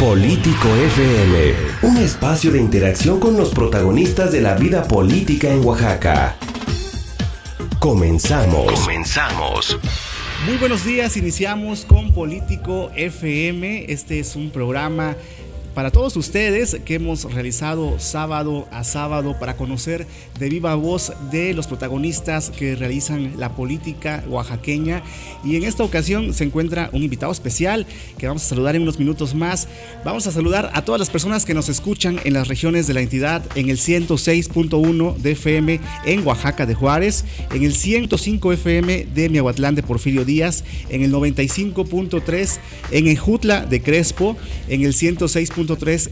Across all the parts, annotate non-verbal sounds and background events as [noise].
Político FM, un espacio de interacción con los protagonistas de la vida política en Oaxaca. Comenzamos. Comenzamos. Muy buenos días, iniciamos con Político FM. Este es un programa para todos ustedes que hemos realizado sábado a sábado para conocer de viva voz de los protagonistas que realizan la política oaxaqueña. Y en esta ocasión se encuentra un invitado especial que vamos a saludar en unos minutos más. Vamos a saludar a todas las personas que nos escuchan en las regiones de la entidad, en el 106.1 de FM en Oaxaca de Juárez, en el 105 FM de Miahuatlán de Porfirio Díaz, en el 95.3 en Ejutla de Crespo, en el 106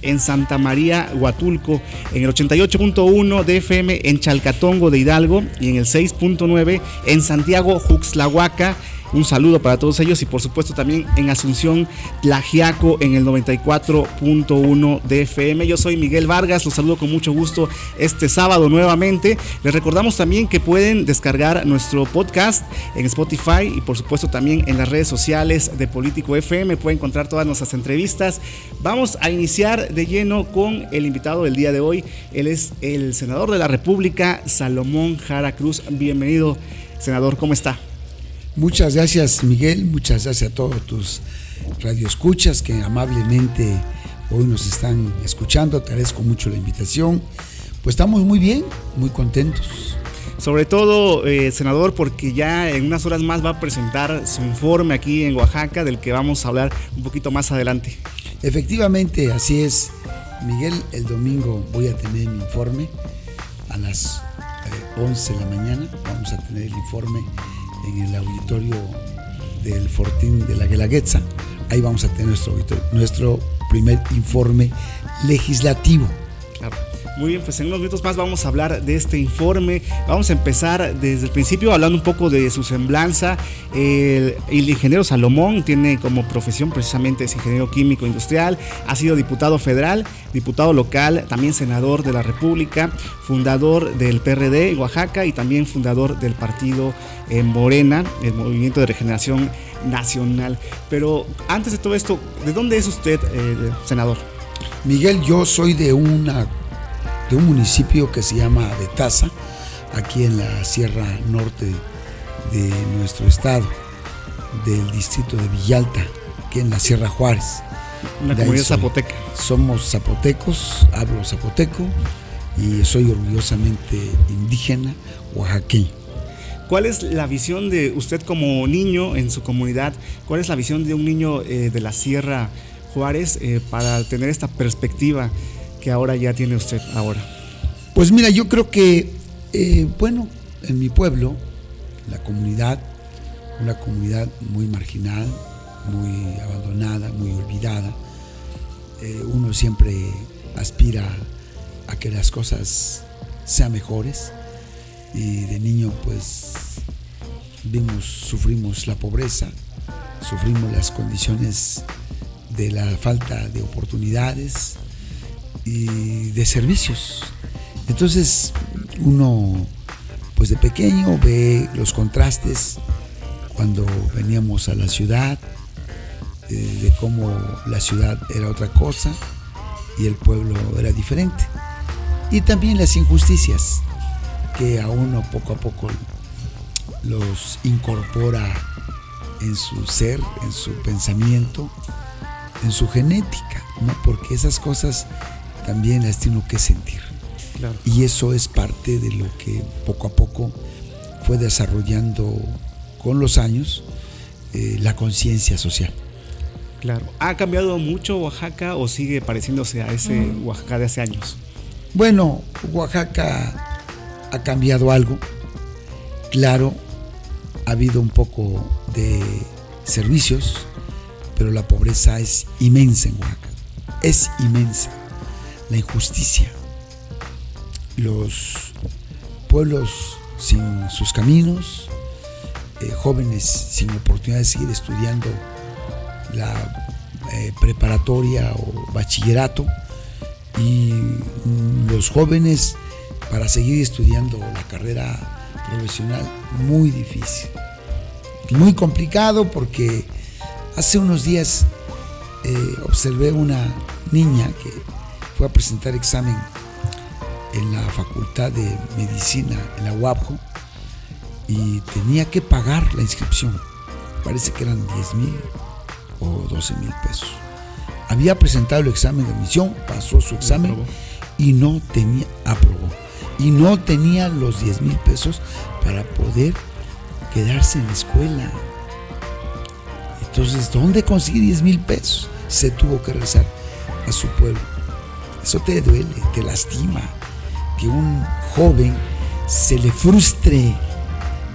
en Santa María, Huatulco, en el 88.1 de FM en Chalcatongo de Hidalgo y en el 6.9 en Santiago, Juxlahuaca un saludo para todos ellos y por supuesto también en Asunción, Tlajiaco en el 94.1 de FM. Yo soy Miguel Vargas, los saludo con mucho gusto este sábado nuevamente. Les recordamos también que pueden descargar nuestro podcast en Spotify y por supuesto también en las redes sociales de Político FM. Pueden encontrar todas nuestras entrevistas. Vamos a iniciar de lleno con el invitado del día de hoy. Él es el senador de la República, Salomón Jara Cruz. Bienvenido, senador, ¿cómo está? Muchas gracias Miguel, muchas gracias a todos tus radioescuchas que amablemente hoy nos están escuchando. Te agradezco mucho la invitación. Pues estamos muy bien, muy contentos. Sobre todo, eh, senador, porque ya en unas horas más va a presentar su informe aquí en Oaxaca, del que vamos a hablar un poquito más adelante. Efectivamente, así es. Miguel, el domingo voy a tener mi informe a las 11 eh, de la mañana. Vamos a tener el informe en el auditorio del Fortín de la Guelaguetza. Ahí vamos a tener nuestro, nuestro primer informe legislativo. Muy bien, pues en unos minutos más vamos a hablar de este informe. Vamos a empezar desde el principio hablando un poco de su semblanza. El, ingeniero Salomón tiene como profesión precisamente es ingeniero químico industrial, ha sido diputado federal, diputado local, también senador de la República, fundador del PRD en Oaxaca y también fundador del partido en Morena, el Movimiento de Regeneración Nacional. Pero antes de todo esto, ¿de dónde es usted, eh, senador? Miguel, yo soy de una de un municipio que se llama Taza, aquí en la Sierra Norte de nuestro estado, del distrito de Villalta, aquí en la Sierra Juárez. Una comunidad zapoteca. Somos zapotecos, hablo zapoteco y soy orgullosamente indígena oaxaqueño. ¿Cuál es la visión de usted como niño en su comunidad? ¿Cuál es la visión de un niño eh, de la Sierra Juárez eh, para tener esta perspectiva que ahora ya tiene usted ahora? Pues mira, yo creo que, eh, bueno, en mi pueblo, la comunidad, una comunidad muy marginal, muy abandonada, muy olvidada, eh, uno siempre aspira a que las cosas sean mejores y de niño pues vimos, sufrimos la pobreza, sufrimos las condiciones de la falta de oportunidades, y de servicios. Entonces uno pues de pequeño ve los contrastes cuando veníamos a la ciudad, eh, de cómo la ciudad era otra cosa y el pueblo era diferente. Y también las injusticias que a uno poco a poco los incorpora en su ser, en su pensamiento, en su genética, ¿no? porque esas cosas también las tiene que sentir. Y eso es parte de lo que poco a poco fue desarrollando con los años eh, la conciencia social. Claro. ¿Ha cambiado mucho Oaxaca o sigue pareciéndose a ese mm. Oaxaca de hace años? Bueno, Oaxaca ha cambiado algo. Claro, ha habido un poco de servicios, pero la pobreza es inmensa en Oaxaca. Es inmensa la injusticia, los pueblos sin sus caminos, eh, jóvenes sin oportunidad de seguir estudiando la eh, preparatoria o bachillerato y los jóvenes para seguir estudiando la carrera profesional muy difícil, muy complicado porque hace unos días eh, observé una niña que fue a presentar examen en la Facultad de Medicina en la UAPJO y tenía que pagar la inscripción. Parece que eran 10 mil o 12 mil pesos. Había presentado el examen de admisión, pasó su examen y no tenía, aprobó, y no tenía los 10 mil pesos para poder quedarse en la escuela. Entonces, ¿dónde conseguir 10 mil pesos? Se tuvo que rezar a su pueblo. Eso te duele, te lastima que un joven se le frustre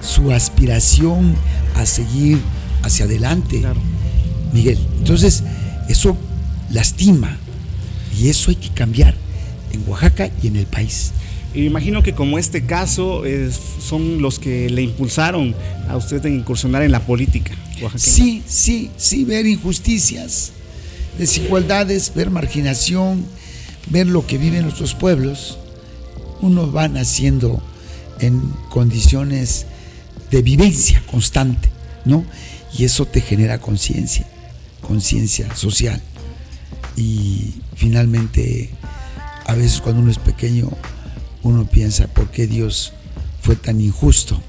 su aspiración a seguir hacia adelante. Miguel, entonces eso lastima y eso hay que cambiar en Oaxaca y en el país. Y imagino que como este caso son los que le impulsaron a usted a incursionar en la política Sí, sí, sí, ver injusticias, desigualdades, ver marginación, ver lo que viven nuestros pueblos. Uno va naciendo en condiciones de vivencia constante, ¿no? Y eso te genera conciencia, conciencia social. Y finalmente, a veces cuando uno es pequeño, uno piensa, ¿por qué Dios fue tan injusto?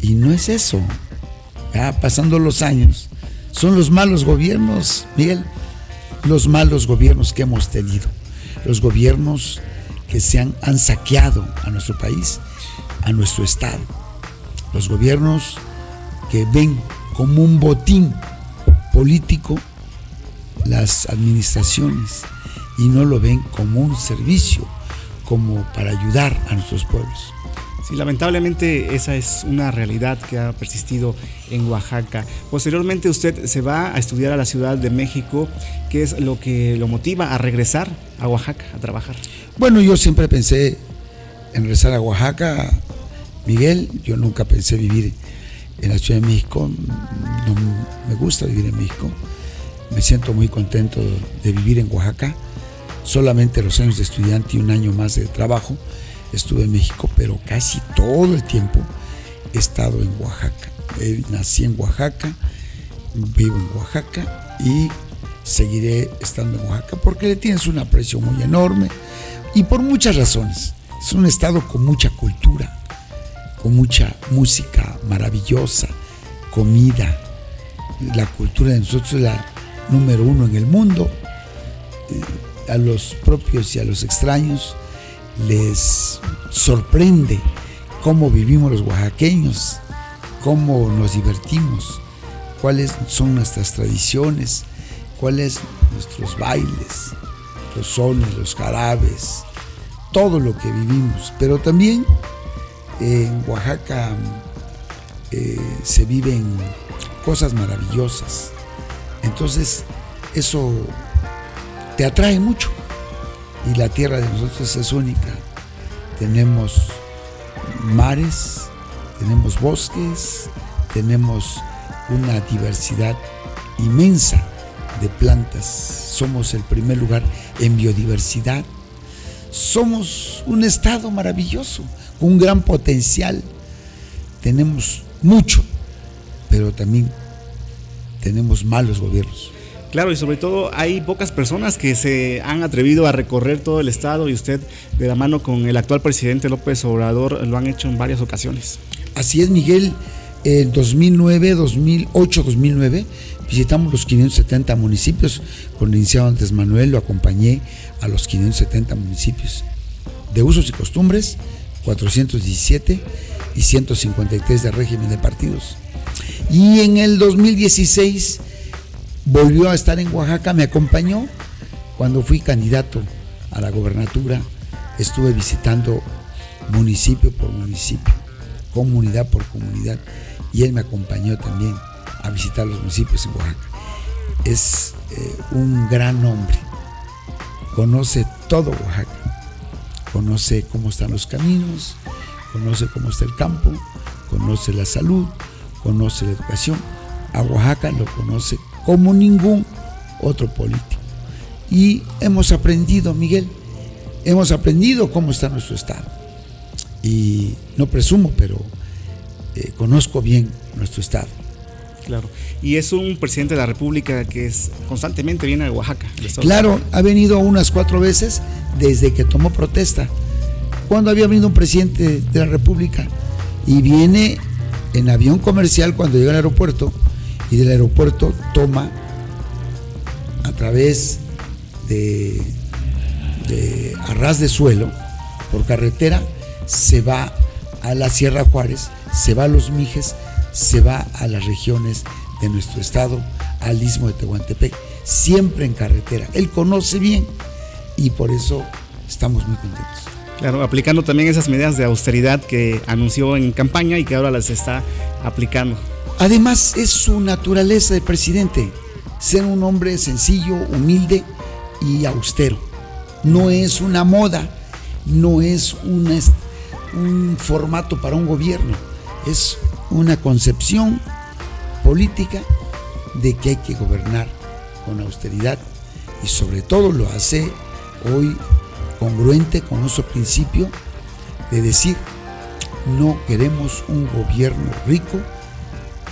Y no es eso. Ya pasando los años, son los malos gobiernos, Miguel, los malos gobiernos que hemos tenido, los gobiernos que se han, han saqueado a nuestro país, a nuestro Estado los gobiernos que ven como un botín político las administraciones y no lo ven como un servicio, como para ayudar a nuestros pueblos. Sí, lamentablemente esa es una realidad que ha persistido en Oaxaca. Posteriormente usted se va a estudiar a la Ciudad de México. ¿Qué es lo que lo motiva a regresar a Oaxaca a trabajar? Bueno, yo siempre pensé en regresar a Oaxaca Miguel, yo nunca pensé vivir en la Ciudad de México, no me gusta vivir en México, me siento muy contento de vivir en Oaxaca, solamente los años de estudiante y un año más de trabajo estuve en México, pero casi todo el tiempo he estado en Oaxaca. nací en Oaxaca, vivo en Oaxaca y seguiré estando en Oaxaca porque le tienes un aprecio muy enorme y por muchas razones. Es un estado con mucha cultura, con mucha música maravillosa, comida. La cultura de nosotros es la número uno en el mundo. Eh, a los propios y a los extraños les sorprende cómo vivimos los oaxaqueños, cómo nos divertimos, cuáles son nuestras tradiciones, cuáles nuestros bailes, los sones, los jarabes, todo lo que vivimos, pero también en Oaxaca eh, se viven cosas maravillosas. Entonces, eso te atrae mucho. Y la tierra de nosotros es única. Tenemos mares, tenemos bosques, tenemos una diversidad inmensa de plantas. Somos el primer lugar en biodiversidad. Somos un estado maravilloso un gran potencial. Tenemos mucho, pero también tenemos malos gobiernos. Claro, y sobre todo hay pocas personas que se han atrevido a recorrer todo el estado y usted de la mano con el actual presidente López Obrador lo han hecho en varias ocasiones. Así es, Miguel. En 2009, 2008, 2009 visitamos los 570 municipios. Con el iniciado antes Manuel lo acompañé a los 570 municipios de usos y costumbres 417 y 153 de régimen de partidos. Y en el 2016 volvió a estar en Oaxaca, me acompañó cuando fui candidato a la gobernatura. Estuve visitando municipio por municipio, comunidad por comunidad, y él me acompañó también a visitar los municipios en Oaxaca. Es eh, un gran hombre, conoce todo Oaxaca conoce cómo están los caminos, conoce cómo está el campo, conoce la salud, conoce la educación. A Oaxaca lo conoce como ningún otro político. Y hemos aprendido, Miguel, hemos aprendido cómo está nuestro Estado. Y no presumo, pero eh, conozco bien nuestro Estado. Claro. Y es un presidente de la República que es, constantemente viene a Oaxaca. Claro, ha venido unas cuatro veces desde que tomó protesta. Cuando había venido un presidente de la República y viene en avión comercial cuando llega al aeropuerto y del aeropuerto toma a través de, de arras de suelo por carretera, se va a la Sierra Juárez, se va a los Mijes, se va a las regiones de nuestro estado, al istmo de Tehuantepec, siempre en carretera. Él conoce bien y por eso estamos muy contentos. Claro, aplicando también esas medidas de austeridad que anunció en campaña y que ahora las está aplicando. Además, es su naturaleza de presidente, ser un hombre sencillo, humilde y austero. No es una moda, no es un formato para un gobierno, es una concepción política de que hay que gobernar con austeridad y sobre todo lo hace hoy congruente con nuestro principio de decir no queremos un gobierno rico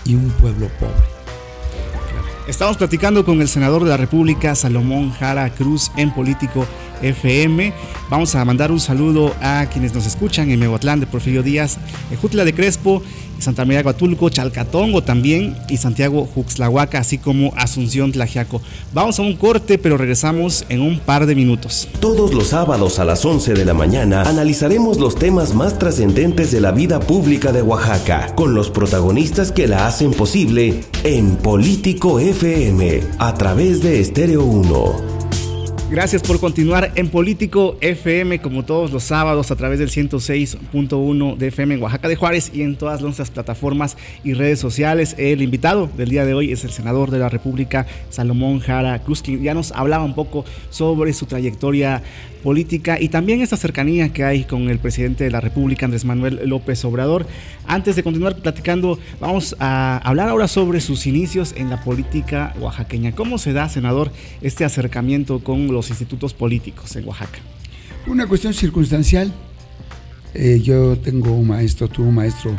y un pueblo pobre. Estamos platicando con el senador de la República, Salomón Jara Cruz, en Político FM. Vamos a mandar un saludo a quienes nos escuchan en Mehuatlán de Porfirio Díaz, Jutla de Crespo, Santa María Guatulco, Chalcatongo también y Santiago Juxlahuaca, así como Asunción Tlajiaco. Vamos a un corte, pero regresamos en un par de minutos. Todos los sábados a las 11 de la mañana analizaremos los temas más trascendentes de la vida pública de Oaxaca, con los protagonistas que la hacen posible en Político FM, a través de Estéreo 1. Gracias por continuar en Político FM como todos los sábados a través del 106.1 de FM en Oaxaca de Juárez y en todas nuestras plataformas y redes sociales. El invitado del día de hoy es el senador de la República, Salomón Jara Cruz, ya nos hablaba un poco sobre su trayectoria política y también esta cercanía que hay con el presidente de la República, Andrés Manuel López Obrador. Antes de continuar platicando, vamos a hablar ahora sobre sus inicios en la política oaxaqueña. ¿Cómo se da, senador, este acercamiento con los institutos políticos en Oaxaca? Una cuestión circunstancial. Eh, yo tengo un maestro, tuve un maestro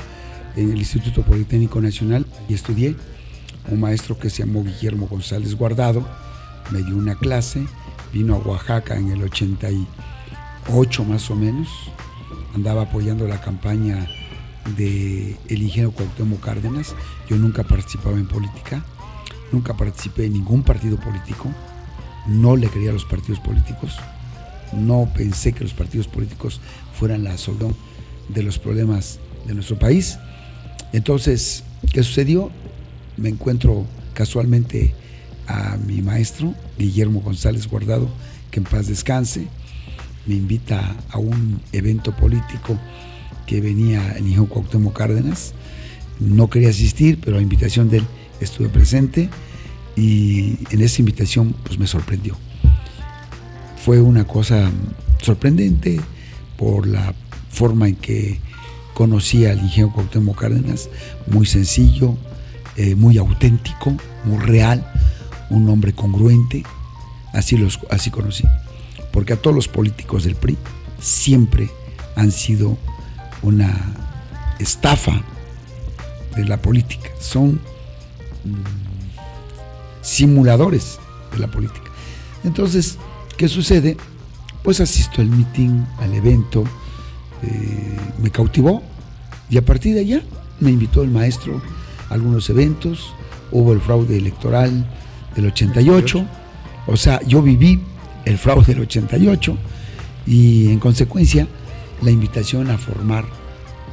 en el Instituto Politécnico Nacional y estudié, un maestro que se llamó Guillermo González Guardado, me dio una clase vino a Oaxaca en el 88 más o menos, andaba apoyando la campaña de el ingeniero Cuauhtémoc Cárdenas. Yo nunca participaba en política, nunca participé en ningún partido político, no le quería a los partidos políticos, no pensé que los partidos políticos fueran la solución de los problemas de nuestro país. Entonces, ¿qué sucedió? Me encuentro casualmente a mi maestro, Guillermo González Guardado, que en paz descanse, me invita a un evento político que venía el hijo Cuauhtémoc Cárdenas. No quería asistir, pero a invitación de él estuve presente y en esa invitación pues me sorprendió. Fue una cosa sorprendente por la forma en que conocía al ingeniero Cuauhtémoc Cárdenas, muy sencillo, eh, muy auténtico, muy real, un hombre congruente, así, los, así conocí. Porque a todos los políticos del PRI siempre han sido una estafa de la política. Son mm, simuladores de la política. Entonces, ¿qué sucede? Pues asisto al meeting, al evento, eh, me cautivó y a partir de allá me invitó el maestro a algunos eventos, hubo el fraude electoral, del 88. O sea, yo viví el fraude del 88 y en consecuencia la invitación a formar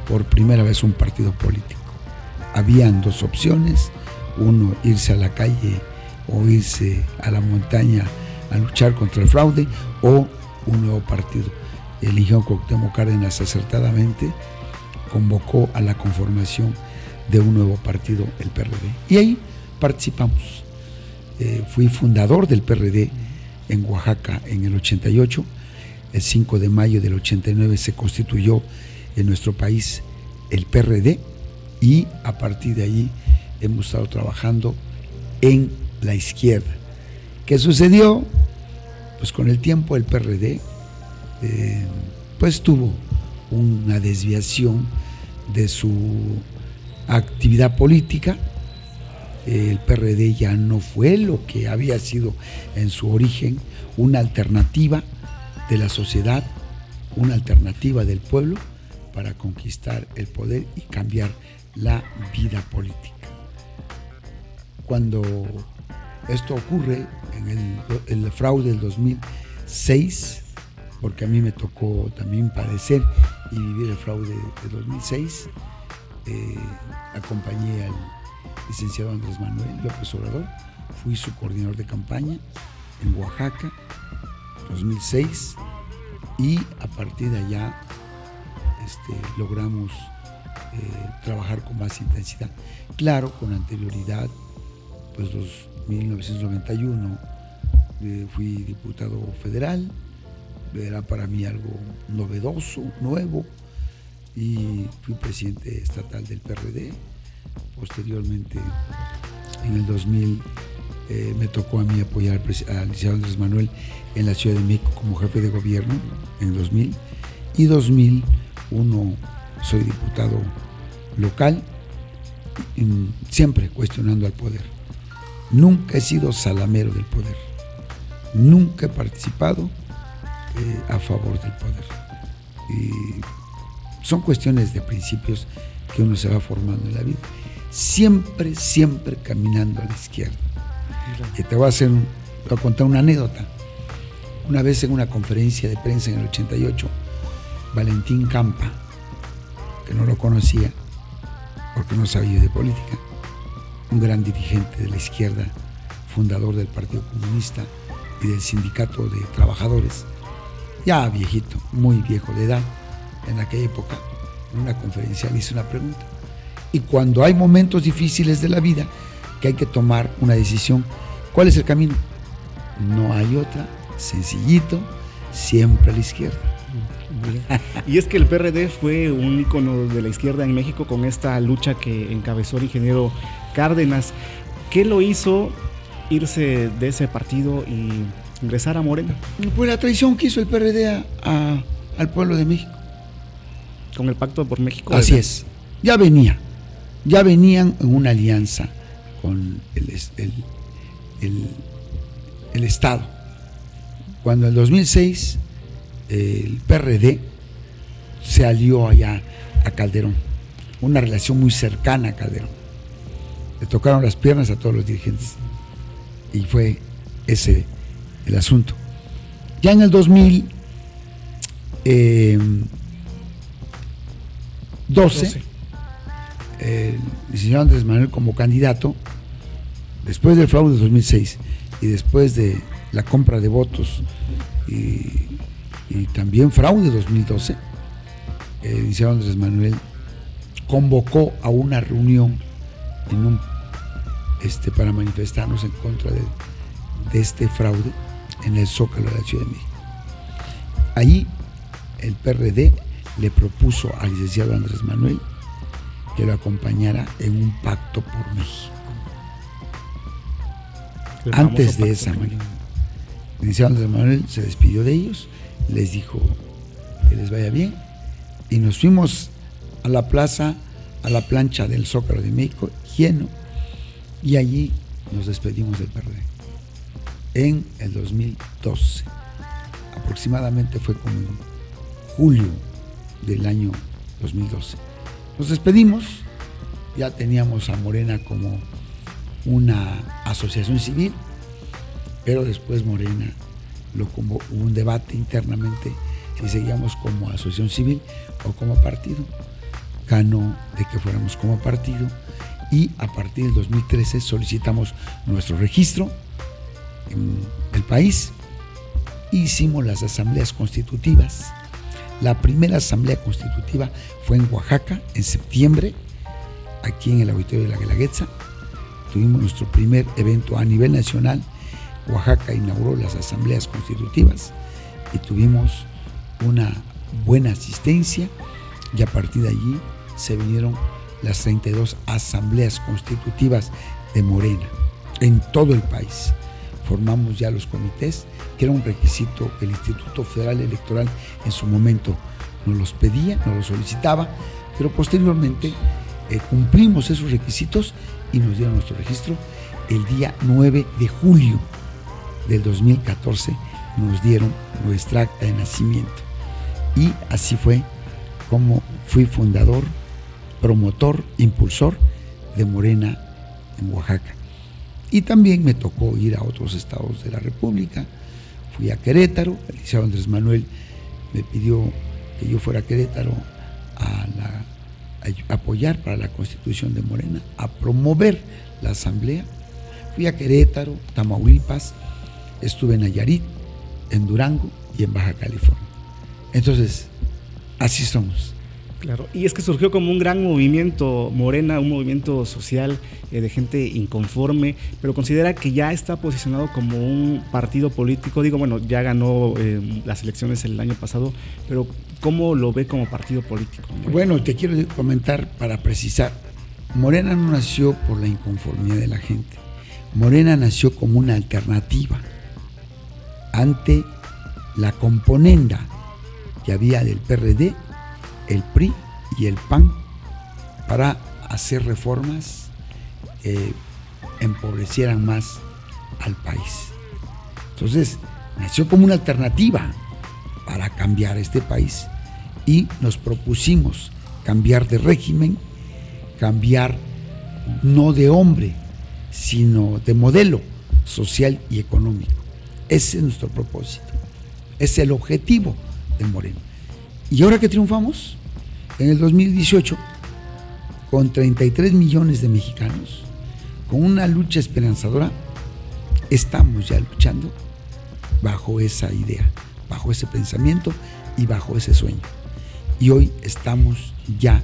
por primera vez un partido político. Habían dos opciones, uno irse a la calle o irse a la montaña a luchar contra el fraude o un nuevo partido. El ingeniero Cuauhtémoc Cárdenas acertadamente convocó a la conformación de un nuevo partido, el PRD. Y ahí participamos. Eh, fui fundador del PRD en Oaxaca en el 88. El 5 de mayo del 89 se constituyó en nuestro país el PRD y a partir de ahí hemos estado trabajando en la izquierda. ¿Qué sucedió? Pues con el tiempo el PRD eh, pues tuvo una desviación de su actividad política el PRD ya no fue lo que había sido en su origen, una alternativa de la sociedad, una alternativa del pueblo para conquistar el poder y cambiar la vida política. Cuando esto ocurre en el, fraude del 2006, porque a mí me tocó también padecer y vivir el fraude de 2006, eh, acompañé al licenciado Andrés Manuel López Obrador, fui su coordinador de campaña en Oaxaca, 2006, y a partir de allá este, logramos eh, trabajar con más intensidad. Claro, con anterioridad, pues los 1991 eh, fui diputado federal, era para mí algo novedoso, nuevo, y fui presidente estatal del PRD. Posteriormente, en el 2000, eh, me tocó a mí apoyar al, licenciado Andrés Manuel en la Ciudad de México como jefe de gobierno en el 2000. Y 2001 soy diputado local, siempre cuestionando al poder. Nunca he sido salamero del poder. Nunca he participado eh, a favor del poder. Y son cuestiones de principios que uno se va formando en la vida. Siempre, siempre caminando a la izquierda. Y te voy a hacer, voy a contar una anécdota. Una vez en una conferencia de prensa en el 88, Valentín Campa, que no lo conocía porque no sabía de política, un gran dirigente de la izquierda, fundador del Partido Comunista y del Sindicato de Trabajadores, ya viejito, muy viejo de edad, en aquella época, en una conferencia le hice una pregunta. Y cuando hay momentos difíciles de la vida que hay que tomar una decisión, ¿cuál es el camino? No hay otra, sencillito, siempre a la izquierda. [laughs] Y es que el PRD fue un ícono de la izquierda en México con esta lucha que encabezó el ingeniero Cárdenas. ¿Qué lo hizo irse de ese partido y ingresar a Morena? Pues la traición que hizo el PRD al pueblo de México. Con el Pacto por México. Así es. Ya venía. Ya venían en una alianza con el, el Estado. Cuando en 2006 el PRD se alió allá a Calderón. Una relación muy cercana a Calderón. Le tocaron las piernas a todos los dirigentes. Y fue ese el asunto. Ya en el 2012, eh, el licenciado Andrés Manuel como candidato, después del fraude de 2006 y después de la compra de votos y, también fraude 2012, el licenciado Andrés Manuel convocó a una reunión en un, este, para manifestarnos en contra de, de este fraude en el Zócalo de la Ciudad de México. Ahí el PRD le propuso al licenciado Andrés Manuel que lo acompañara en un pacto por México. Antes de esa mañana, el licenciado Andrés Manuel se despidió de ellos, les dijo que les vaya bien y nos fuimos a la plaza, a la plancha del Zócalo de México, lleno, y allí nos despedimos del PRD en el 2012. Aproximadamente fue como julio del año 2012. Nos despedimos, ya teníamos a Morena como una asociación civil, pero después Morena lo como hubo un debate internamente si seguíamos como asociación civil o como partido. Ganó de que fuéramos como partido y a partir del 2013 solicitamos nuestro registro en el país, hicimos las asambleas constitutivas. La primera asamblea constitutiva fue en Oaxaca en septiembre, aquí en el auditorio de la Guelaguetza. Tuvimos nuestro primer evento a nivel nacional. Oaxaca inauguró las asambleas constitutivas y tuvimos una buena asistencia y a partir de allí se vinieron las 32 asambleas constitutivas de Morena en todo el país. Formamos ya los comités, que era un requisito que el Instituto Federal Electoral en su momento nos los pedía, nos los solicitaba, pero posteriormente eh, cumplimos esos requisitos y nos dieron nuestro registro el día 9 de julio del 2014 nos dieron nuestra acta de nacimiento. Y así fue como fui fundador, promotor, impulsor de Morena en Oaxaca. Y también me tocó ir a otros estados de la República. Fui a Querétaro, el licenciado Andrés Manuel me pidió que yo fuera a Querétaro a, a apoyar para la constitución de Morena, a promover la asamblea. Fui a Querétaro, Tamaulipas, estuve en Nayarit, en Durango y en Baja California. Entonces, así somos. Claro, y es que surgió como un gran movimiento morena, un movimiento social eh, de gente inconforme, pero considera que ya está posicionado como un partido político. Digo, bueno, ya ganó eh, las elecciones el año pasado, pero ¿cómo lo ve como partido político? Bueno, te quiero comentar para precisar. Morena no nació por la inconformidad de la gente. Morena nació como una alternativa ante la componenda que había del PRD, el PRI y el PAN para hacer reformas que empobrecieran más al país. Entonces, nació como una alternativa para cambiar este país y nos propusimos cambiar de régimen, cambiar no de hombre, sino de modelo social y económico. Ese es nuestro propósito. Es el objetivo de Moreno. Y ahora que triunfamos, en el 2018, con 33 millones de mexicanos, con una lucha esperanzadora, estamos ya luchando bajo esa idea, bajo ese pensamiento y bajo ese sueño. Y hoy estamos ya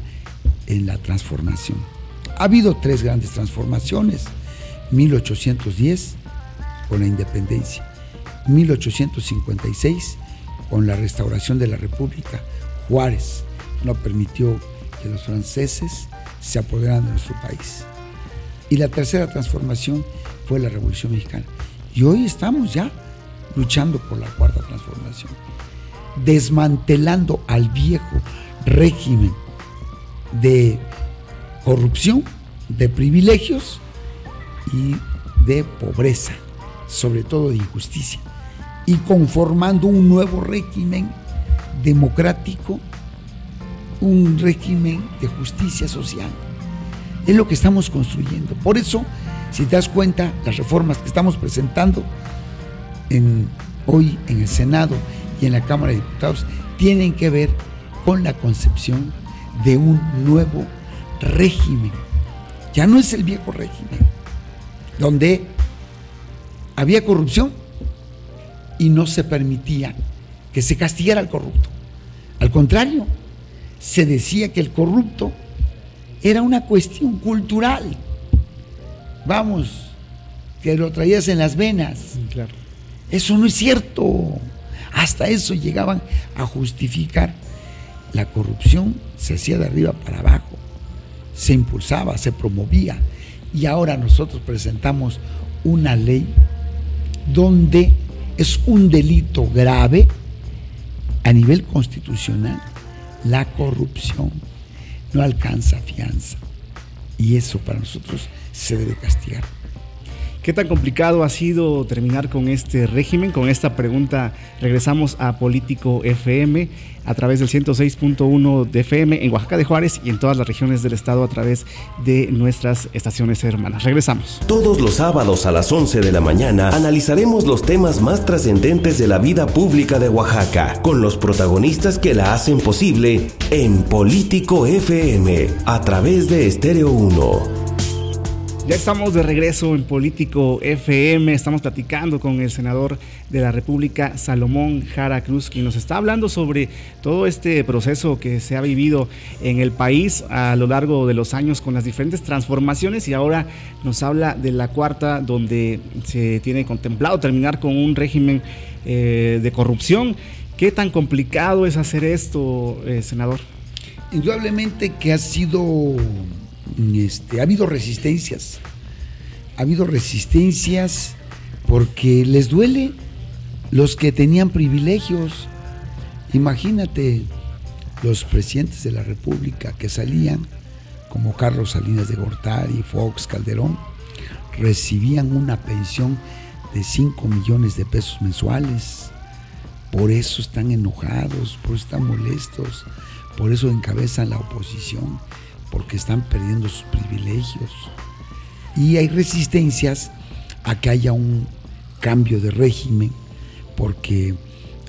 en la transformación. Ha habido tres grandes transformaciones. 1810 con la independencia, 1856, con la restauración de la República, Juárez no permitió que los franceses se apoderaran de nuestro país. Y la tercera transformación fue la Revolución Mexicana. Y hoy estamos ya luchando por la cuarta transformación, desmantelando al viejo régimen de corrupción, de privilegios y de pobreza sobre todo de injusticia, y conformando un nuevo régimen democrático, un régimen de justicia social. Es lo que estamos construyendo. Por eso, si te das cuenta, las reformas que estamos presentando en, hoy en el Senado y en la Cámara de Diputados tienen que ver con la concepción de un nuevo régimen. Ya no es el viejo régimen, donde había corrupción y no se permitía que se castigara al corrupto. Al contrario, se decía que el corrupto era una cuestión cultural. Vamos, que lo traías en las venas. Claro. Eso no es cierto. Hasta eso llegaban a justificar. La corrupción se hacía de arriba para abajo, se impulsaba, se promovía. Y ahora nosotros presentamos una ley donde es un delito grave a nivel constitucional, la corrupción no alcanza fianza. Y eso para nosotros se debe castigar. ¿Qué tan complicado ha sido terminar con este régimen? Con esta pregunta regresamos a Político FM a través del 106.1 de FM en Oaxaca de Juárez y en todas las regiones del estado a través de nuestras estaciones hermanas. Regresamos. Todos los sábados a las 11 de la mañana analizaremos los temas más trascendentes de la vida pública de Oaxaca con los protagonistas que la hacen posible en Político FM a través de Estéreo 1. Ya estamos de regreso en Político FM, estamos platicando con el senador de la República, Salomón Jara Cruz, quien nos está hablando sobre todo este proceso que se ha vivido en el país a lo largo de los años con las diferentes transformaciones y ahora nos habla de la cuarta donde se tiene contemplado terminar con un régimen eh, de corrupción. ¿Qué tan complicado es hacer esto, eh, senador? Indudablemente que ha sido este, ha habido resistencias. Ha habido resistencias porque les duele los que tenían privilegios. Imagínate los presidentes de la República que salían como Carlos Salinas de Gortari, Fox, Calderón, recibían una pensión de 5 millones de pesos mensuales. Por eso están enojados, por eso están molestos, por eso encabezan la oposición, porque están perdiendo sus privilegios. Y hay resistencias a que haya un cambio de régimen, porque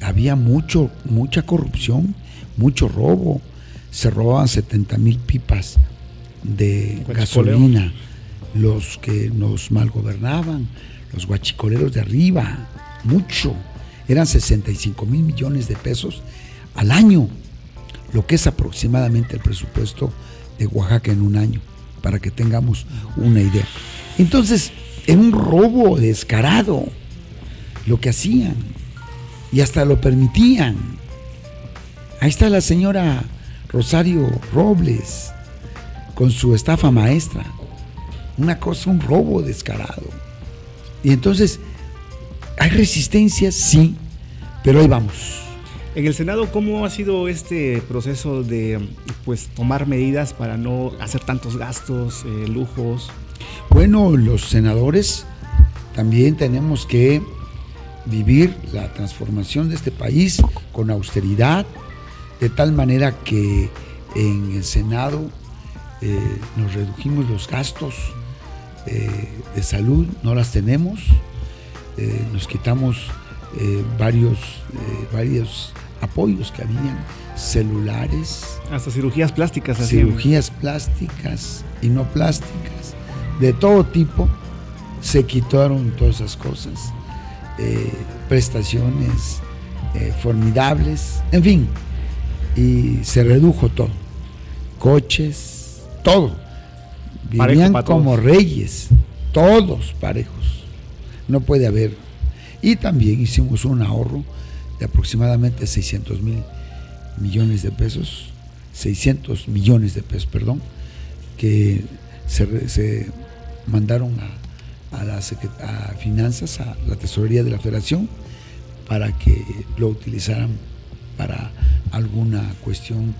había mucho, mucha corrupción, mucho robo. Se robaban 70 mil pipas de gasolina, los que nos malgobernaban, los guachicoleros de arriba, mucho. Eran 65 mil millones de pesos al año, lo que es aproximadamente el presupuesto de Oaxaca en un año, para que tengamos una idea. Entonces, era un robo descarado lo que hacían y hasta lo permitían. Ahí está la señora Rosario Robles con su estafa maestra. Una cosa, un robo descarado. Y entonces, ¿hay resistencia? Sí, pero ahí vamos. En el Senado, ¿cómo ha sido este proceso de pues tomar medidas para no hacer tantos gastos, eh, lujos? Bueno, los senadores también tenemos que vivir la transformación de este país con austeridad, de tal manera que en el Senado eh, nos redujimos los gastos eh, de salud, no las tenemos, nos quitamos varios, varios apoyos que habían, celulares. Hasta cirugías plásticas. Cirugías plásticas y no plásticas, de todo tipo, se quitaron todas esas cosas eh, prestaciones eh, formidables, en fin, y se redujo todo. Coches, todo. Vivían como reyes, todos parejos. No puede haber. Y también hicimos un ahorro de aproximadamente 600 mil millones de pesos, 600 millones de pesos, perdón, que se, se mandaron a a las finanzas, a la tesorería de la federación, para que lo utilizaran para alguna cuestión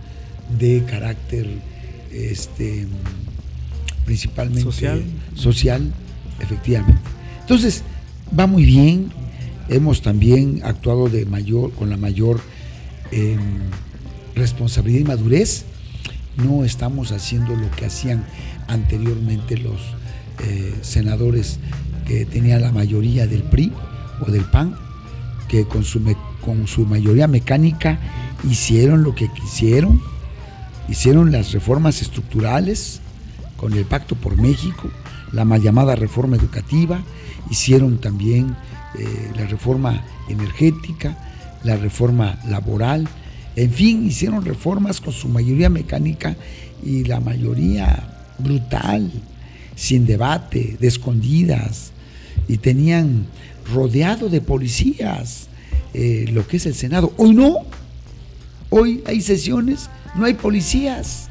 de carácter este, principalmente social. social, efectivamente. Entonces, va muy bien, hemos también actuado de mayor, con la mayor em, responsabilidad y madurez, no estamos haciendo lo que hacían anteriormente los eh, senadores que tenían la mayoría del PRI o del PAN, que con su, con su mayoría mecánica hicieron lo que quisieron, hicieron las reformas estructurales con el Pacto por México, la mal llamada reforma educativa, hicieron también eh, la reforma energética, la reforma laboral, en fin, hicieron reformas con su mayoría mecánica y la mayoría brutal sin debate, de escondidas, y tenían rodeado de policías eh, lo que es el Senado. Hoy no, hoy hay sesiones, no hay policías,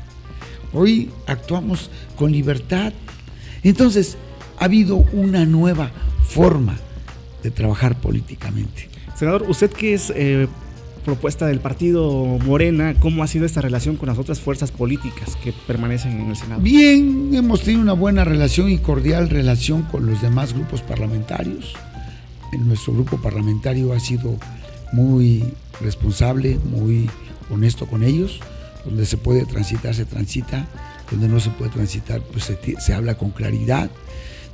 hoy actuamos con libertad. Entonces, ha habido una nueva forma de trabajar políticamente. Senador, usted que es eh, propuesta del partido Morena, ¿cómo ha sido esta relación con las otras fuerzas políticas que permanecen en el Senado? Bien, hemos tenido una buena relación y cordial relación con los demás grupos parlamentarios. En nuestro grupo parlamentario ha sido muy responsable, muy honesto con ellos. Donde se puede transitar, se transita. Donde no se puede transitar, pues se, se habla con claridad.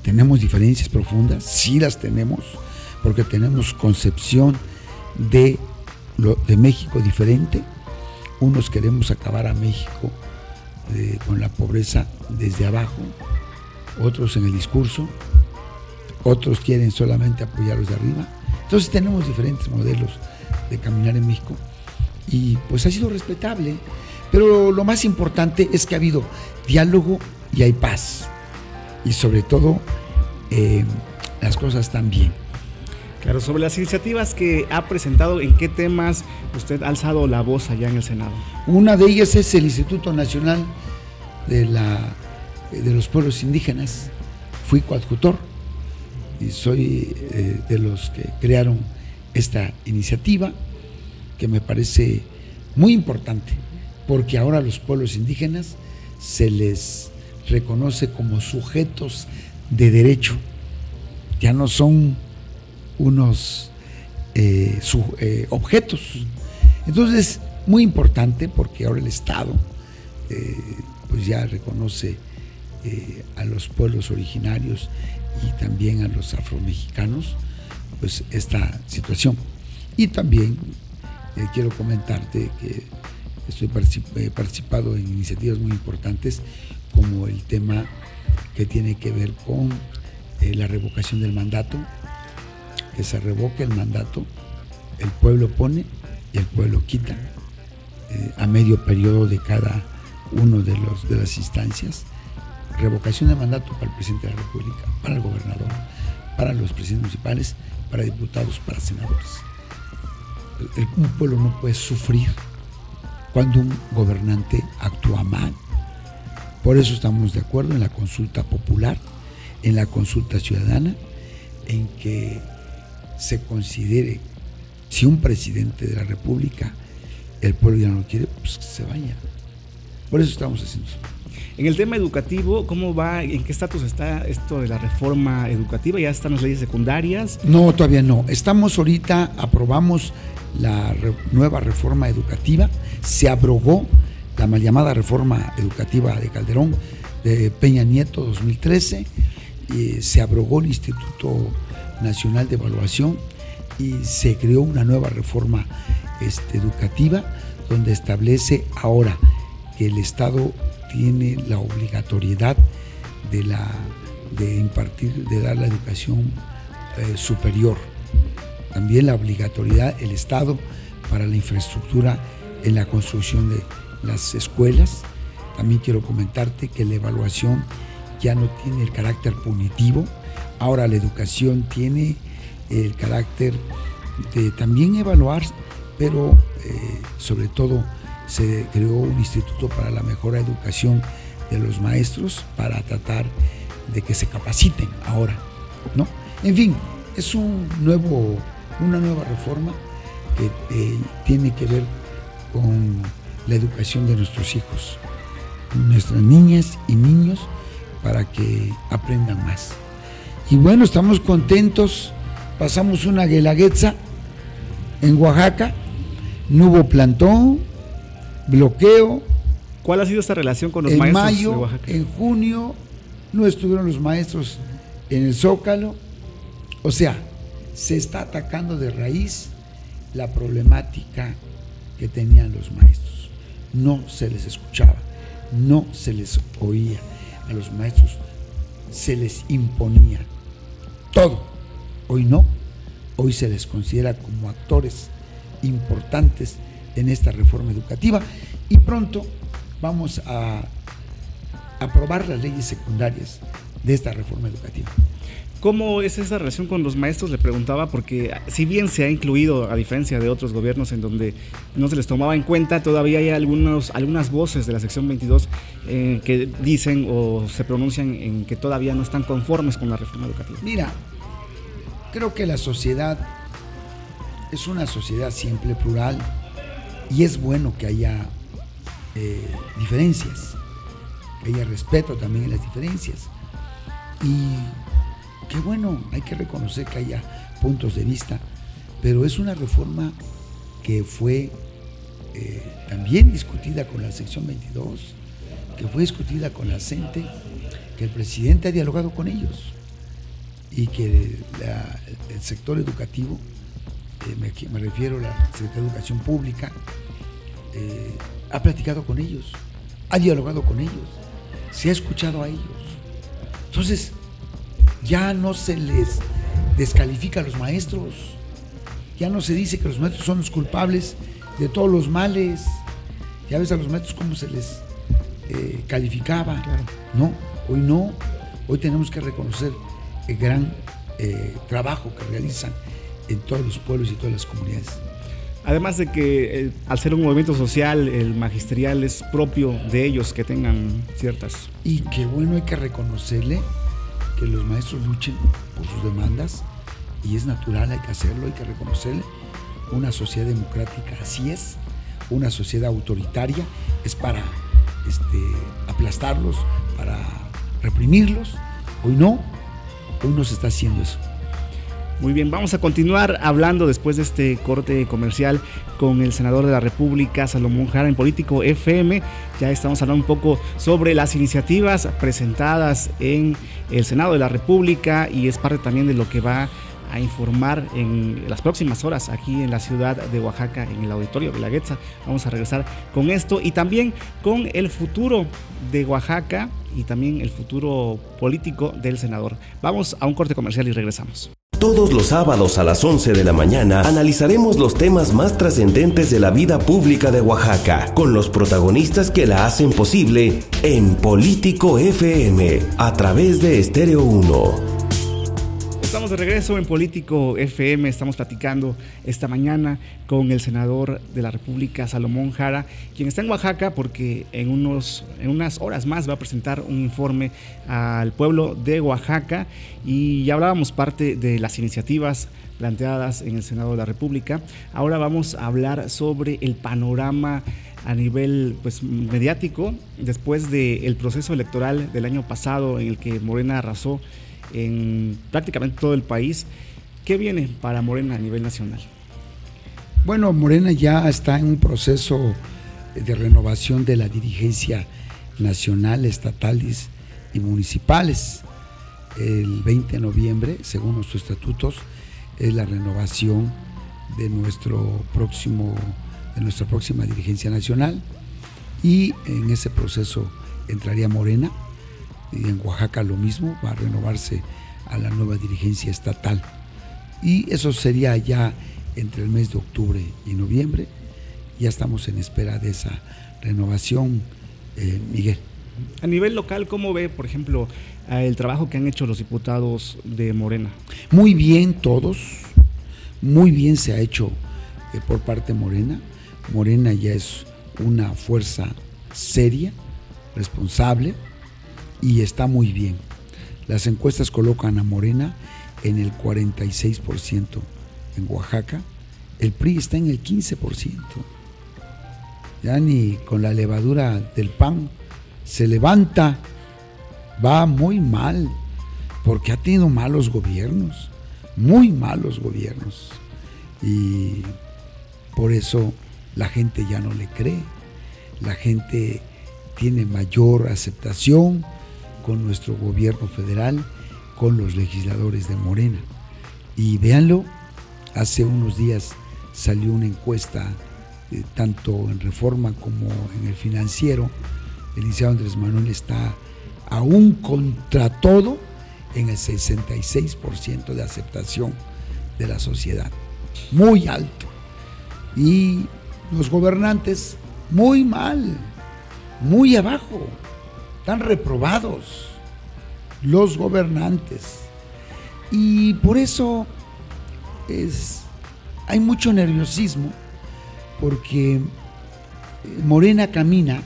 Tenemos diferencias profundas, sí las tenemos, porque tenemos concepción de de México diferente. Unos queremos acabar a México eh, con la pobreza desde abajo, otros en el discurso, otros quieren solamente apoyarlos de arriba. Entonces tenemos diferentes modelos de caminar en México y pues ha sido respetable, pero lo más importante es que ha habido diálogo y hay paz y sobre todo eh, las cosas están bien. Claro, sobre las iniciativas que ha presentado, ¿en qué temas usted ha alzado la voz allá en el Senado? Una de ellas es el Instituto Nacional de, la, de los Pueblos Indígenas. Fui coadjutor y soy eh, de los que crearon esta iniciativa que me parece muy importante porque ahora a los pueblos indígenas se les reconoce como sujetos de derecho. Ya no son unos eh, eh, objetos. Entonces, muy importante porque ahora el Estado eh, pues ya reconoce a los pueblos originarios y también a los afromexicanos pues esta situación. Y también quiero comentarte que estoy he participado en iniciativas muy importantes como el tema que tiene que ver con la revocación del mandato, que se revoque el mandato, el pueblo pone y el pueblo quita eh, a medio periodo de cada uno de, los, de las instancias. Revocación de mandato para el presidente de la República, para el gobernador, para los presidentes municipales, para diputados, para senadores. un pueblo no puede sufrir cuando un gobernante actúa mal. Por eso estamos de acuerdo en la consulta popular, en la consulta ciudadana, en que se considere, si un presidente de la República, el pueblo ya no lo quiere, pues que se vaya. Por eso estamos haciendo eso. En el tema educativo, ¿cómo va? ¿En qué estatus está esto de la reforma educativa? ¿Ya están las leyes secundarias? No, todavía no. Estamos ahorita, aprobamos la nueva reforma educativa, se abrogó la mal llamada reforma educativa de Calderón de Peña Nieto 2013, y se abrogó el Instituto Nacional de Evaluación y se creó una nueva reforma este, educativa donde establece ahora que el Estado tiene la obligatoriedad de, la, de impartir, de dar la educación eh, superior. También la obligatoriedad el Estado para la infraestructura en la construcción de las escuelas. También quiero comentarte que la evaluación ya no tiene el carácter punitivo, Ahora la educación tiene el carácter de también evaluar, pero eh, sobre todo se creó un instituto para la mejora educación de los maestros para tratar de que se capaciten ahora, ¿no? En fin, es un nuevo, una nueva reforma que eh, tiene que ver con la educación de nuestros hijos, nuestras niñas y niños, para que aprendan más. Y bueno, estamos contentos. Pasamos una guelaguetza en Oaxaca. No hubo plantón, bloqueo. ¿Cuál ha sido esta relación con los en maestros mayo, de Oaxaca? En junio no estuvieron los maestros en el Zócalo. O sea, se está atacando de raíz la problemática que tenían los maestros. No se les escuchaba, no se les oía a los maestros, se les imponía todo. Hoy no, hoy se les considera como actores importantes en esta reforma educativa y pronto vamos a aprobar las leyes secundarias de esta reforma educativa. ¿Cómo es esa relación con los maestros? Le preguntaba, porque si bien se ha incluido, a diferencia de otros gobiernos en donde no se les tomaba en cuenta, todavía hay algunos, algunas voces de la sección 22 eh, que dicen o se pronuncian en que todavía no están conformes con la reforma educativa. Mira, creo que la sociedad es una sociedad siempre plural y es bueno que haya eh, diferencias, que haya respeto también en las diferencias. Y qué bueno, hay que reconocer que haya puntos de vista, pero es una reforma que fue eh, también discutida con la sección 22, que fue discutida con la CENTE, que el presidente ha dialogado con ellos y que el sector educativo, eh, me, refiero a la Secretaría de Educación Pública, eh, ha platicado con ellos, ha dialogado con ellos, se ha escuchado a ellos. Entonces, ya no se les descalifica a los maestros, ya no se dice que los maestros son los culpables de todos los males. Ya ves a los maestros cómo se les eh, calificaba. No, hoy no. Hoy tenemos que reconocer el gran eh, trabajo que realizan en todos los pueblos y todas las comunidades. Además de que eh, al ser un movimiento social, el magisterial es propio de ellos que tengan ciertas. Y qué bueno, hay que reconocerle que los maestros luchen por sus demandas y es natural, hay que hacerlo, hay que reconocerle. Una sociedad democrática así es, una sociedad autoritaria es para este, aplastarlos, para reprimirlos, hoy no, hoy no se está haciendo eso. Muy bien, vamos a continuar hablando después de este corte comercial con el senador de la República, Salomón Jara, en Político FM. Ya estamos hablando un poco sobre las iniciativas presentadas en el Senado de la República y es parte también de lo que va a informar en las próximas horas aquí en la ciudad de Oaxaca, en el auditorio de la Guetza. Vamos a regresar con esto y también con el futuro de Oaxaca y también el futuro político del senador. Vamos a un corte comercial y regresamos. Todos los sábados a las 11 de la mañana analizaremos los temas más trascendentes de la vida pública de Oaxaca, con los protagonistas que la hacen posible en Político FM, a través de Estéreo 1. Estamos de regreso en Político FM, estamos platicando esta mañana con el senador de la República, Salomón Jara, quien está en Oaxaca porque en, unos, en unas horas más va a presentar un informe al pueblo de Oaxaca y ya hablábamos parte de las iniciativas planteadas en el Senado de la República. Ahora vamos a hablar sobre el panorama a nivel pues, mediático después del proceso electoral del año pasado en el que Morena arrasó en prácticamente todo el país. ¿Qué viene para Morena a nivel nacional? Bueno, Morena ya está en un proceso de renovación de la dirigencia nacional, estatales y municipales. El 20 de noviembre, según nuestros estatutos, es la renovación de nuestro próximo de nuestra próxima dirigencia nacional y en ese proceso entraría Morena en Oaxaca lo mismo, va a renovarse a la nueva dirigencia estatal. Y eso sería ya entre el mes de octubre y noviembre. Ya estamos en espera de esa renovación, eh, Miguel. A nivel local, ¿cómo ve, por ejemplo, el trabajo que han hecho los diputados de Morena? Muy bien todos, muy bien se ha hecho eh, por parte de Morena. Morena ya es una fuerza seria, responsable, y está muy bien. Las encuestas colocan a Morena en el 46% en Oaxaca, el PRI está en el 15%. Ya ni con la levadura del pan se levanta, va muy mal, porque ha tenido malos gobiernos, muy malos gobiernos. Y por eso la gente ya no le cree, la gente tiene mayor aceptación con nuestro gobierno federal, con los legisladores de Morena. Y véanlo, hace unos días salió una encuesta, eh, tanto en Reforma como en el financiero, el licenciado Andrés Manuel está aún contra todo en el 66% de aceptación de la sociedad. Muy alto. Y los gobernantes muy mal, muy abajo están reprobados los gobernantes. Y por eso es, hay mucho nerviosismo, porque Morena camina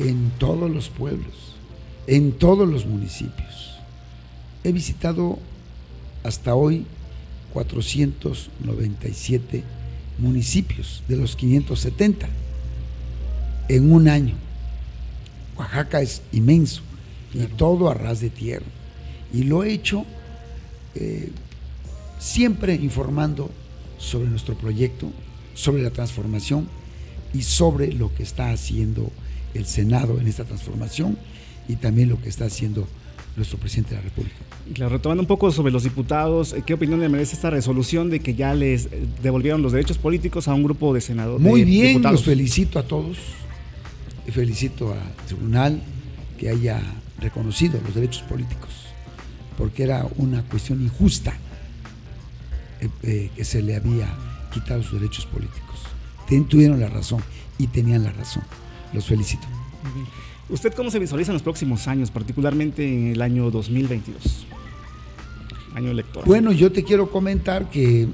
en todos los pueblos, en todos los municipios. He visitado hasta hoy 497 municipios de los 570 en un año. Oaxaca es inmenso y todo a ras de tierra. Y lo he hecho eh, siempre informando sobre nuestro proyecto, sobre la transformación y sobre lo que está haciendo el Senado en esta transformación y también lo que está haciendo nuestro presidente de la República. Claro, retomando un poco sobre los diputados, ¿qué opinión le merece esta resolución de que ya les devolvieron los derechos políticos a un grupo de senadores? Muy bien, los felicito a todos y felicito al tribunal que haya reconocido los derechos políticos, porque era una cuestión injusta eh, eh, que se le había quitado sus derechos políticos. tuvieron la razón y tenían la razón. Los felicito. ¿Usted cómo se visualiza en los próximos años, particularmente en el año 2022? Año electoral. Bueno, yo te quiero comentar que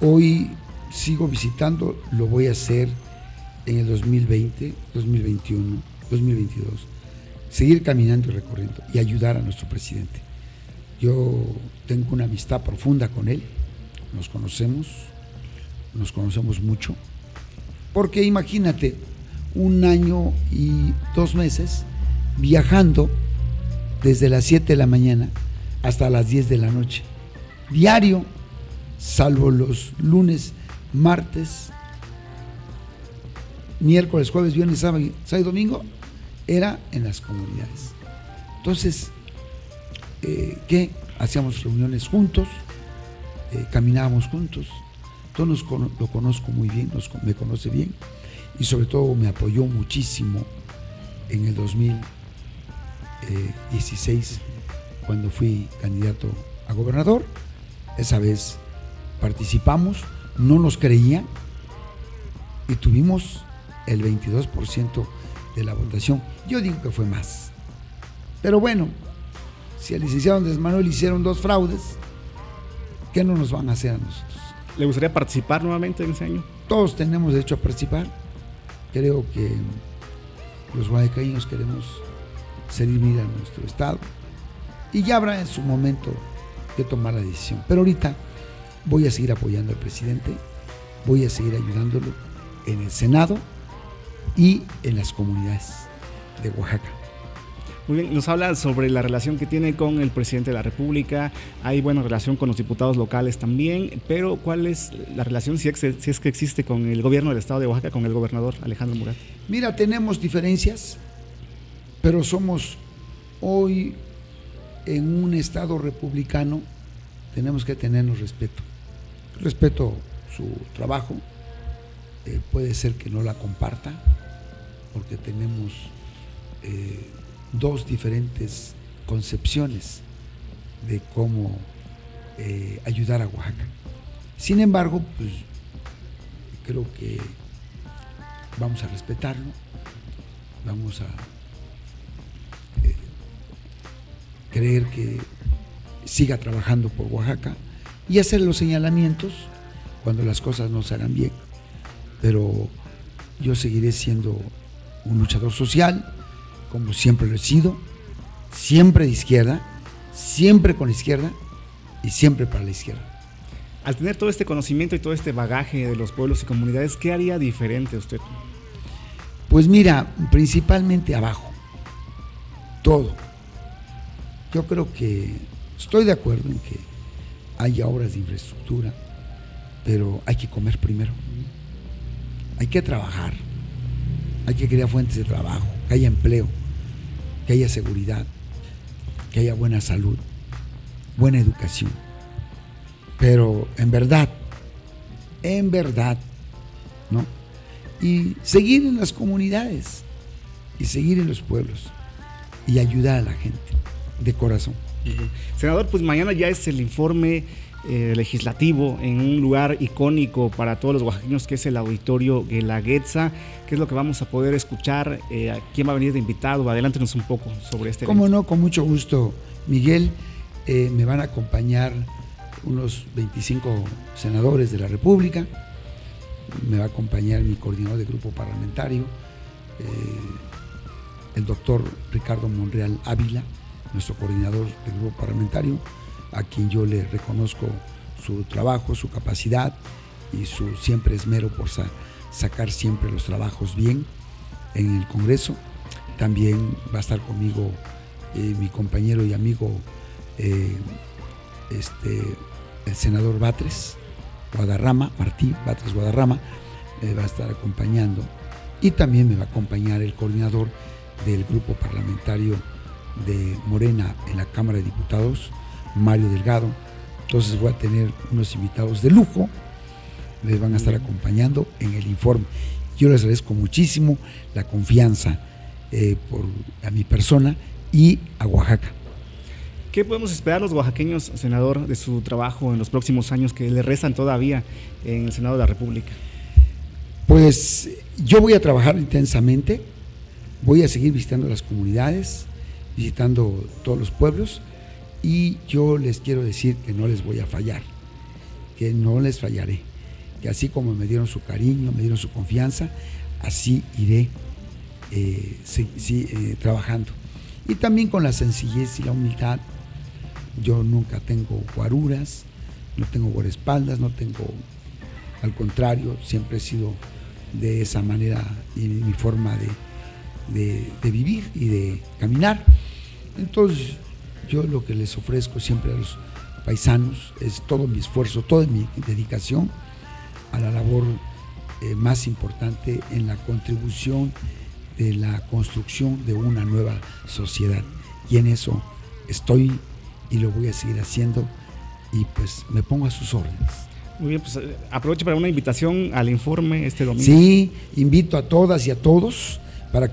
hoy sigo visitando, lo voy a hacer en el 2020, 2021, 2022, seguir caminando y recorriendo y ayudar a nuestro presidente. Yo tengo una amistad profunda con él, nos conocemos, nos conocemos mucho, porque imagínate, un año y dos meses viajando desde las 7 de la mañana hasta las 10 de la noche. Diario, salvo los lunes, martes, miércoles, jueves, viernes, sábado, sábado y domingo, era en las comunidades. Entonces, eh, ¿qué? Hacíamos reuniones juntos, eh, caminábamos juntos. Todos lo conozco muy bien, me conoce bien y sobre todo me apoyó muchísimo en el 2016 cuando fui candidato a gobernador. Esa vez participamos, no nos creían y tuvimos el 22% de la votación. Yo digo que fue más. Pero bueno, si al licenciado Andrés Manuel hicieron dos fraudes, ¿qué no nos van a hacer a nosotros? ¿Le gustaría participar nuevamente en ese año? Todos tenemos derecho a participar. Creo que los guayacaínos queremos servir a nuestro Estado y ya habrá en su momento que tomar la decisión. Pero ahorita voy a seguir apoyando al presidente, voy a seguir ayudándolo en el Senado y en las comunidades de Oaxaca. Muy bien, nos habla sobre la relación que tiene con el presidente de la República. Hay buena relación con los diputados locales también, pero ¿cuál es la relación, si es, que existe, con el gobierno del estado de Oaxaca, con el gobernador Alejandro Murat? Mira, tenemos diferencias, pero somos hoy en un estado republicano, tenemos que tenernos respeto. Respeto su trabajo, eh, puede ser que no la comparta, porque tenemos eh, dos diferentes concepciones de cómo eh, ayudar a Oaxaca. Sin embargo, pues creo que vamos a respetarlo, vamos a eh, creer que siga trabajando por Oaxaca y hacer los señalamientos cuando las cosas no se hagan bien. Pero yo seguiré siendo un luchador social, como siempre lo he sido, siempre de izquierda, siempre con la izquierda y siempre para la izquierda. Al tener todo este conocimiento y todo este bagaje de los pueblos y comunidades, ¿qué haría diferente usted? Pues mira, principalmente abajo, todo. Yo creo que estoy de acuerdo en que haya obras de infraestructura, pero hay que comer primero. Hay que trabajar, hay que crear fuentes de trabajo, que haya empleo, que haya seguridad, que haya buena salud, buena educación. Pero en verdad, en verdad, ¿no? Y seguir en las comunidades y seguir en los pueblos y ayudar a la gente de corazón. Senador, pues mañana ya es el informe eh, legislativo en un lugar icónico para todos los oaxaqueños que es el auditorio Guelaguetza. ¿Qué es lo que vamos a poder escuchar? Eh, ¿Quién va a venir de invitado? Adelántenos un poco sobre este Cómo no, con mucho gusto, Miguel. Eh, me van a acompañar unos 25 senadores de la República. Me va a acompañar mi coordinador de grupo parlamentario, el doctor Ricardo Monreal Ávila, nuestro coordinador de grupo parlamentario a quien yo le reconozco su trabajo, su capacidad y su siempre esmero por sacar siempre los trabajos bien en el Congreso. También va a estar conmigo eh, mi compañero y amigo eh, este, el senador Batres Guadarrama, Martín Batres Guadarrama, va a estar acompañando. Y también me va a acompañar el coordinador del grupo parlamentario de Morena en la Cámara de Diputados, Mario Delgado. Entonces voy a tener unos invitados de lujo, les van a estar acompañando en el informe. Yo les agradezco muchísimo la confianza eh, por a mi persona y a Oaxaca. ¿Qué podemos esperar los oaxaqueños, senador, de su trabajo en los próximos años que le restan todavía en el Senado de la República? Pues yo voy a trabajar intensamente, voy a seguir visitando las comunidades, visitando todos los pueblos y yo les quiero decir que no les voy a fallar, que no les fallaré, que así como me dieron su cariño, me dieron su confianza, así iré eh, eh, trabajando. Y también con la sencillez y la humildad. Yo nunca tengo guaruras, no tengo guardaespaldas, no tengo, al contrario, siempre he sido de esa manera y mi forma de, de vivir y de caminar. Entonces, yo lo que les ofrezco siempre a los paisanos es todo mi esfuerzo, toda mi dedicación a la labor eh, más importante en la contribución de la construcción de una nueva sociedad. Y en eso estoy y lo voy a seguir haciendo y pues me pongo a sus órdenes. Muy bien, pues eh, aprovecho para una invitación al informe este domingo. Sí, invito a todas y a todos para,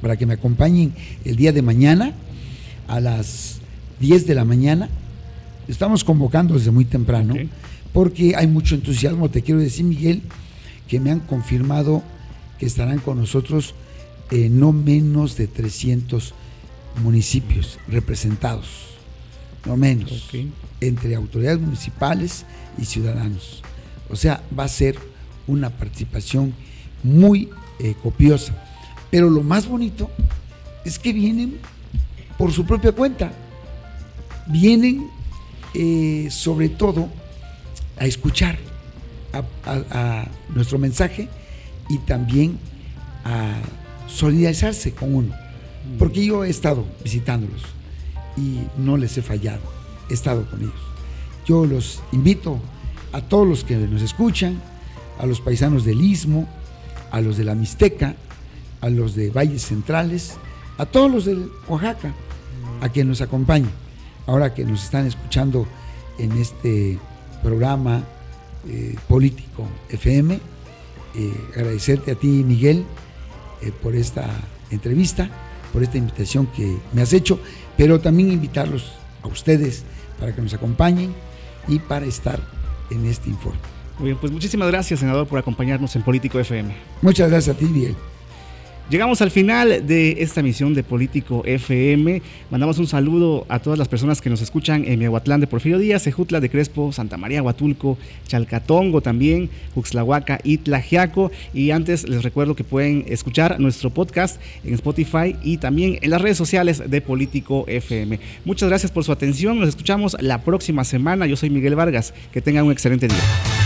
para que me acompañen el día de mañana a las 10 de la mañana. Estamos convocando desde muy temprano porque hay mucho entusiasmo. Te quiero decir, Miguel, que me han confirmado que estarán con nosotros eh, no menos de 300 municipios representados, no menos, entre autoridades municipales y ciudadanos. O sea, va a ser una participación muy eh, copiosa. Pero lo más bonito es que vienen por su propia cuenta. Vienen eh, sobre todo a escuchar a, nuestro mensaje y también a solidarizarse con uno. Porque yo he estado visitándolos y no les he fallado, he estado con ellos. Yo los invito a todos los que nos escuchan, a los paisanos del Istmo, a los de la Mixteca, a los de Valles Centrales, a todos los de Oaxaca, a que nos acompañen. Ahora que nos están escuchando en este programa eh, político FM, eh, agradecerte a ti, Miguel, eh, por esta entrevista, por esta invitación que me has hecho, pero también invitarlos a ustedes para que nos acompañen y para estar en este informe. Muy bien, pues muchísimas gracias, senador, por acompañarnos en Político FM. Muchas gracias a ti, Miguel. Llegamos al final de esta emisión de Político FM. Mandamos un saludo a todas las personas que nos escuchan en Miahuatlán de Porfirio Díaz, Ejutla de Crespo, Santa María, Huatulco, Chalcatongo también, Juxlahuaca y Tlajiaco. Y antes les recuerdo que pueden escuchar nuestro podcast en Spotify y también en las redes sociales de Político FM. Muchas gracias por su atención. Nos escuchamos la próxima semana. Yo soy Miguel Vargas. Que tengan un excelente día.